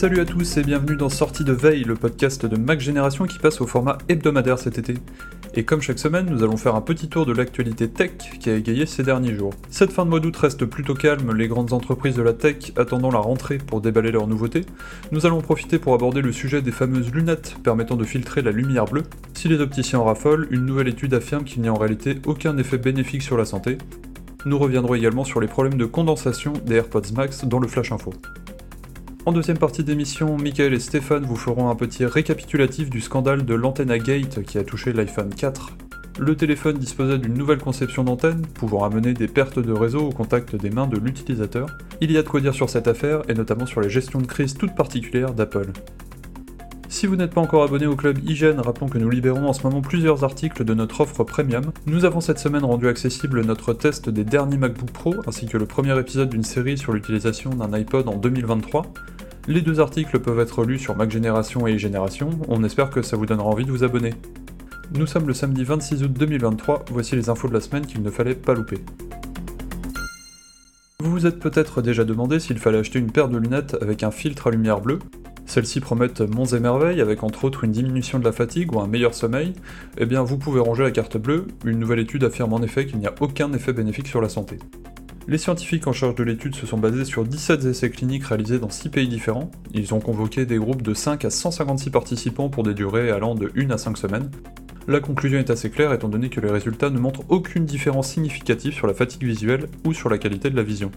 Salut à tous et bienvenue dans Sortie de Veille, le podcast de Mac Génération qui passe au format hebdomadaire cet été. Et comme chaque semaine, nous allons faire un petit tour de l'actualité tech qui a égayé ces derniers jours. Cette fin de mois d'août reste plutôt calme, les grandes entreprises de la tech attendant la rentrée pour déballer leurs nouveautés. Nous allons profiter pour aborder le sujet des fameuses lunettes permettant de filtrer la lumière bleue. Si les opticiens en raffolent, une nouvelle étude affirme qu'il n'y a en réalité aucun effet bénéfique sur la santé. Nous reviendrons également sur les problèmes de condensation des AirPods Max dans le Flash Info. En deuxième partie d'émission, Michael et Stéphane vous feront un petit récapitulatif du scandale de l'Antenna Gate qui a touché l'iPhone 4. Le téléphone disposait d'une nouvelle conception d'antenne, pouvant amener des pertes de réseau au contact des mains de l'utilisateur. Il y a de quoi dire sur cette affaire, et notamment sur les gestions de crise toutes particulières d'Apple. Si vous n'êtes pas encore abonné au club Hygiène, rappelons que nous libérons en ce moment plusieurs articles de notre offre premium. Nous avons cette semaine rendu accessible notre test des derniers MacBook Pro, ainsi que le premier épisode d'une série sur l'utilisation d'un iPod en 2023. Les deux articles peuvent être lus sur Mac Génération et Génération, on espère que ça vous donnera envie de vous abonner. Nous sommes le samedi 26 août 2023, voici les infos de la semaine qu'il ne fallait pas louper. Vous vous êtes peut-être déjà demandé s'il fallait acheter une paire de lunettes avec un filtre à lumière bleue. Celles-ci promettent monts et merveilles avec entre autres une diminution de la fatigue ou un meilleur sommeil. Eh bien, vous pouvez ranger la carte bleue, une nouvelle étude affirme en effet qu'il n'y a aucun effet bénéfique sur la santé. Les scientifiques en charge de l'étude se sont basés sur 17 essais cliniques réalisés dans 6 pays différents. Ils ont convoqué des groupes de 5 à 156 participants pour des durées allant de 1 à 5 semaines. La conclusion est assez claire étant donné que les résultats ne montrent aucune différence significative sur la fatigue visuelle ou sur la qualité de la vision.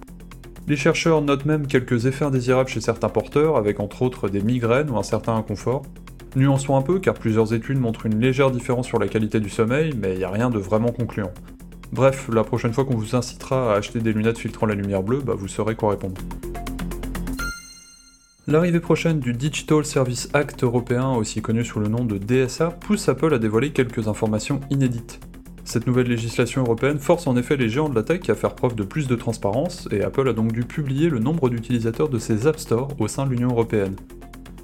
Les chercheurs notent même quelques effets indésirables chez certains porteurs, avec entre autres des migraines ou un certain inconfort. Nuançons un peu car plusieurs études montrent une légère différence sur la qualité du sommeil, mais il n'y a rien de vraiment concluant. Bref, la prochaine fois qu'on vous incitera à acheter des lunettes filtrant la lumière bleue, bah vous saurez quoi répondre. L'arrivée prochaine du Digital Service Act européen, aussi connu sous le nom de DSA, pousse Apple à dévoiler quelques informations inédites. Cette nouvelle législation européenne force en effet les géants de la tech à faire preuve de plus de transparence, et Apple a donc dû publier le nombre d'utilisateurs de ses App Store au sein de l'Union européenne.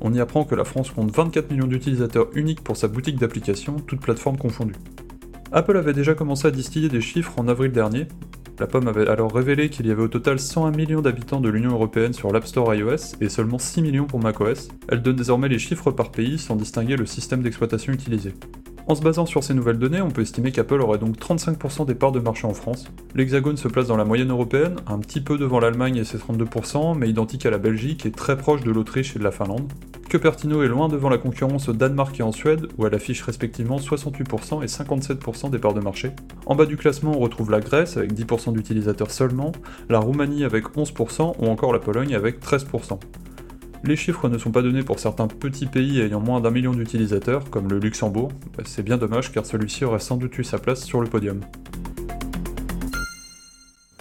On y apprend que la France compte 24 millions d'utilisateurs uniques pour sa boutique d'applications, toutes plateformes confondues. Apple avait déjà commencé à distiller des chiffres en avril dernier. La pomme avait alors révélé qu'il y avait au total 101 millions d'habitants de l'Union Européenne sur l'App Store iOS et seulement 6 millions pour macOS. Elle donne désormais les chiffres par pays sans distinguer le système d'exploitation utilisé. En se basant sur ces nouvelles données, on peut estimer qu'Apple aurait donc 35% des parts de marché en France. L'Hexagone se place dans la moyenne européenne, un petit peu devant l'Allemagne et ses 32%, mais identique à la Belgique et très proche de l'Autriche et de la Finlande. Cupertino est loin devant la concurrence au Danemark et en Suède, où elle affiche respectivement 68% et 57% des parts de marché. En bas du classement, on retrouve la Grèce avec 10% d'utilisateurs seulement, la Roumanie avec 11% ou encore la Pologne avec 13%. Les chiffres ne sont pas donnés pour certains petits pays ayant moins d'un million d'utilisateurs, comme le Luxembourg, c'est bien dommage car celui-ci aurait sans doute eu sa place sur le podium.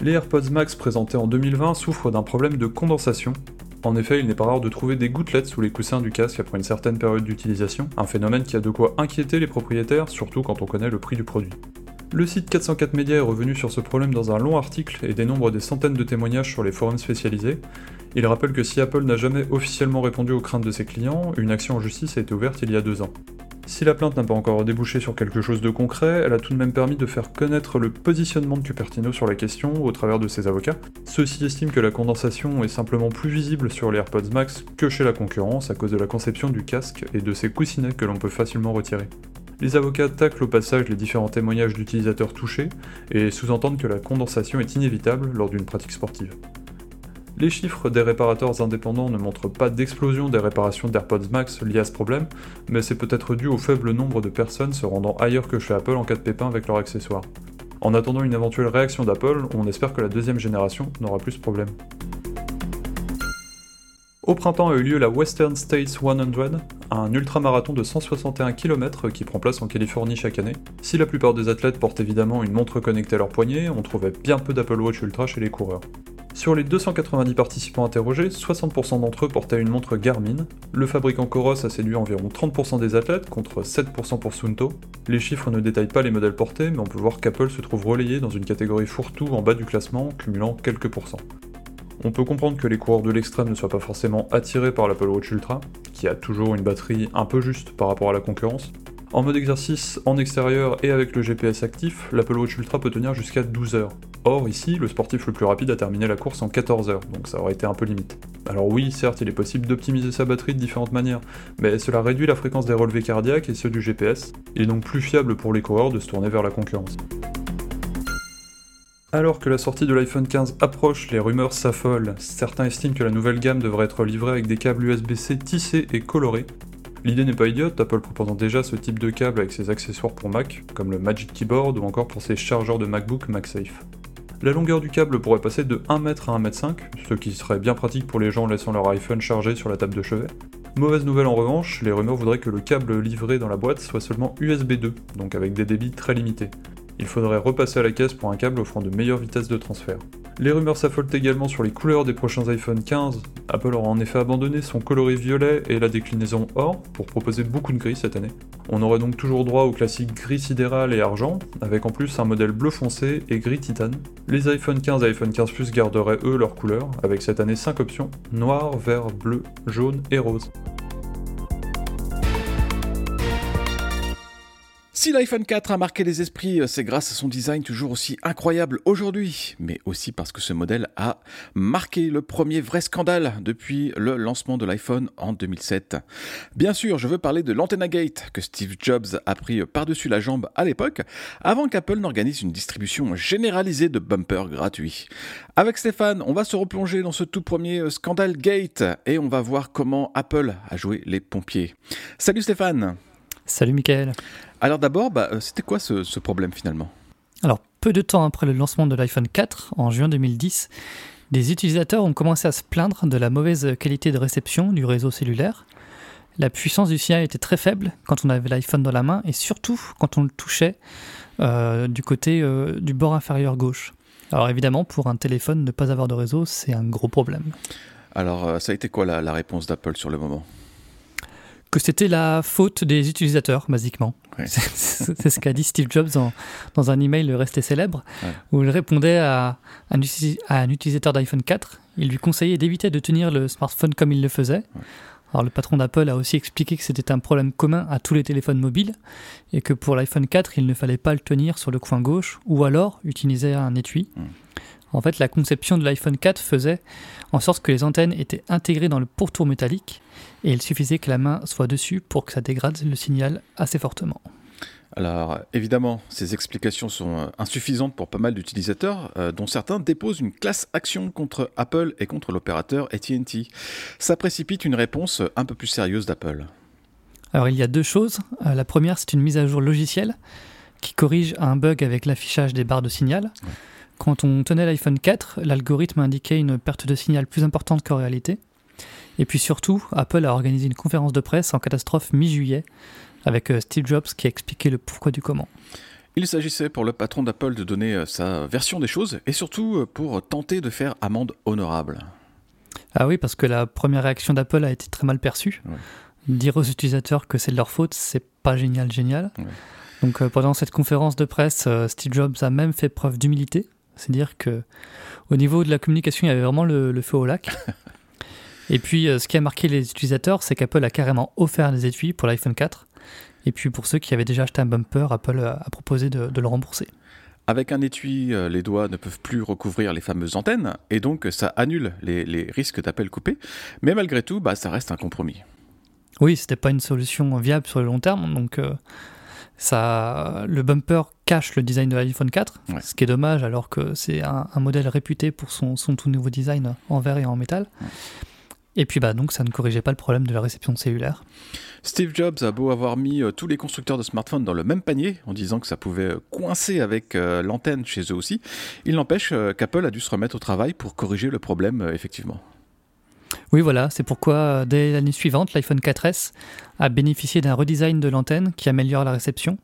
Les AirPods Max présentés en 2020 souffrent d'un problème de condensation. En effet, il n'est pas rare de trouver des gouttelettes sous les coussins du casque après une certaine période d'utilisation, un phénomène qui a de quoi inquiéter les propriétaires, surtout quand on connaît le prix du produit. Le site 404 Media est revenu sur ce problème dans un long article et dénombre des centaines de témoignages sur les forums spécialisés. Il rappelle que si Apple n'a jamais officiellement répondu aux craintes de ses clients, une action en justice a été ouverte il y a deux ans. Si la plainte n'a pas encore débouché sur quelque chose de concret, elle a tout de même permis de faire connaître le positionnement de Cupertino sur la question au travers de ses avocats. Ceux-ci estiment que la condensation est simplement plus visible sur les AirPods Max que chez la concurrence à cause de la conception du casque et de ses coussinets que l'on peut facilement retirer. Les avocats taclent au passage les différents témoignages d'utilisateurs touchés et sous-entendent que la condensation est inévitable lors d'une pratique sportive. Les chiffres des réparateurs indépendants ne montrent pas d'explosion des réparations d'AirPods Max liées à ce problème, mais c'est peut-être dû au faible nombre de personnes se rendant ailleurs que chez Apple en cas de pépin avec leur accessoire. En attendant une éventuelle réaction d'Apple, on espère que la deuxième génération n'aura plus ce problème. Au printemps a eu lieu la Western States 100, un ultramarathon de 161 km qui prend place en Californie chaque année. Si la plupart des athlètes portent évidemment une montre connectée à leur poignet, on trouvait bien peu d'Apple Watch Ultra chez les coureurs. Sur les 290 participants interrogés, 60% d'entre eux portaient une montre Garmin. Le fabricant Coros a séduit environ 30% des athlètes contre 7% pour Sunto. Les chiffres ne détaillent pas les modèles portés, mais on peut voir qu'Apple se trouve relayé dans une catégorie fourre-tout en bas du classement, cumulant quelques pourcents. On peut comprendre que les coureurs de l'extrême ne soient pas forcément attirés par l'Apple Watch Ultra, qui a toujours une batterie un peu juste par rapport à la concurrence. En mode exercice, en extérieur et avec le GPS actif, l'Apple Watch Ultra peut tenir jusqu'à 12 heures. Or, ici, le sportif le plus rapide a terminé la course en 14 heures, donc ça aurait été un peu limite. Alors oui, certes, il est possible d'optimiser sa batterie de différentes manières, mais cela réduit la fréquence des relevés cardiaques et ceux du GPS. Il est donc plus fiable pour les coureurs de se tourner vers la concurrence. Alors que la sortie de l'iPhone 15 approche, les rumeurs s'affolent. Certains estiment que la nouvelle gamme devrait être livrée avec des câbles USB-C tissés et colorés. L'idée n'est pas idiote, Apple proposant déjà ce type de câble avec ses accessoires pour Mac, comme le Magic Keyboard ou encore pour ses chargeurs de MacBook MagSafe. La longueur du câble pourrait passer de 1 m à 1 m 5, ce qui serait bien pratique pour les gens laissant leur iPhone chargé sur la table de chevet. Mauvaise nouvelle en revanche, les rumeurs voudraient que le câble livré dans la boîte soit seulement USB 2, donc avec des débits très limités il faudrait repasser à la caisse pour un câble offrant de meilleures vitesses de transfert. Les rumeurs s'affolent également sur les couleurs des prochains iPhone 15. Apple aura en effet abandonné son coloris violet et la déclinaison or pour proposer beaucoup de gris cette année. On aurait donc toujours droit au classique gris sidéral et argent, avec en plus un modèle bleu foncé et gris titane. Les iPhone 15 et iPhone 15 Plus garderaient eux leurs couleurs, avec cette année 5 options, noir, vert, bleu, jaune et rose. Si l'iPhone 4 a marqué les esprits, c'est grâce à son design toujours aussi incroyable aujourd'hui, mais aussi parce que ce modèle a marqué le premier vrai scandale depuis le lancement de l'iPhone en 2007. Bien sûr, je veux parler de l'Antenna Gate que Steve Jobs a pris par-dessus la jambe à l'époque, avant qu'Apple n'organise une distribution généralisée de bumpers gratuits. Avec Stéphane, on va se replonger dans ce tout premier scandale Gate et on va voir comment Apple a joué les pompiers. Salut Stéphane Salut Michael alors d'abord, bah, euh, c'était quoi ce, problème finalement? Alors, peu de temps après le lancement de l'iPhone 4, en juin 2010, des utilisateurs ont commencé à se plaindre de la mauvaise qualité de réception du réseau cellulaire. La puissance du signal était très faible quand on avait l'iPhone dans la main et surtout quand on le touchait euh, du côté euh, du bord inférieur gauche. Alors évidemment, pour un téléphone, ne pas avoir de réseau, c'est un gros problème. Alors ça a été quoi la réponse d'Apple sur le moment? Que c'était la faute des utilisateurs, basiquement. C'est ce qu'a dit Steve Jobs dans, un email resté célèbre, où il répondait à un, utilisateur d'iPhone 4. Il lui conseillait d'éviter de tenir le smartphone comme il le faisait. Alors le patron d'Apple a aussi expliqué que c'était un problème commun à tous les téléphones mobiles et que pour l'iPhone 4, il ne fallait pas le tenir sur le coin gauche ou alors utiliser un étui. En fait, la conception de l'iPhone 4 faisait en sorte que les antennes étaient intégrées dans le pourtour métallique et il suffisait que la main soit dessus pour que ça dégrade le signal assez fortement. Alors évidemment, ces explications sont euh, insuffisantes pour pas mal d'utilisateurs, euh, dont certains déposent une classe action contre Apple et contre l'opérateur ATT. Ça précipite une réponse un peu plus sérieuse d'Apple. Alors il y a deux choses. Euh, la première, c'est une mise à jour logicielle qui corrige un bug avec l'affichage des barres de signal. Quand on tenait l'iPhone 4, l'algorithme indiquait une perte de signal plus importante qu'en réalité. Et puis surtout, Apple a organisé une conférence de presse en catastrophe mi-juillet avec euh, Steve Jobs qui a expliqué le pourquoi du comment. Il s'agissait pour le patron d'Apple de donner euh, sa version des choses et surtout euh, pour tenter de faire amende honorable. Ah oui, parce que la première réaction d'Apple a été très mal perçue. Dire aux utilisateurs que c'est de leur faute, c'est pas génial, génial. Donc pendant cette conférence de presse, Steve Jobs a même fait preuve d'humilité c'est-à-dire que au niveau de la communication, il y avait vraiment le, feu au lac. Et puis, euh, ce qui a marqué les utilisateurs, c'est qu'Apple a carrément offert des étuis pour l'iPhone 4. Et puis, pour ceux qui avaient déjà acheté un bumper, Apple a proposé de, le rembourser. Avec un étui, euh, les doigts ne peuvent plus recouvrir les fameuses antennes, et donc ça annule les, risques d'appel coupé. Mais malgré tout, bah, ça reste un compromis. Oui, c'était pas une solution viable sur le long terme, donc euh, ça, le bumper cache le design de l'iPhone 4, ce qui est dommage alors que c'est un, modèle réputé pour son, tout nouveau design en verre et en métal. Et puis bah donc ça ne corrigeait pas le problème de la réception cellulaire. Steve Jobs a beau avoir mis euh, tous les constructeurs de smartphones dans le même panier en disant que ça pouvait euh, coincer avec euh, l'antenne chez eux aussi, il n'empêche qu'Apple a dû se remettre au travail pour corriger le problème effectivement. Oui, voilà, c'est pourquoi dès l'année suivante, l'iPhone 4S a bénéficié d'un redesign de l'antenne qui améliore la réception.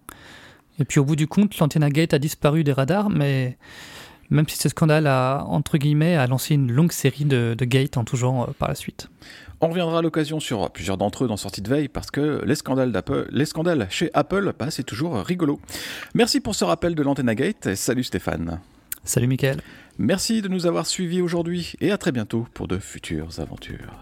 Et puis au bout du compte, l'antenne Gate a disparu des radars, mais même si ce scandale a, entre guillemets, a lancé une longue série de, gates en tout genre euh, par la suite. On reviendra à l'occasion sur plusieurs d'entre eux dans Sortie de veille parce que les scandales, les scandales chez Apple, bah, c'est toujours rigolo. Merci pour ce rappel de l'antenne Gate et salut Stéphane. Salut Mickaël. Merci de nous avoir suivis aujourd'hui et à très bientôt pour de futures aventures.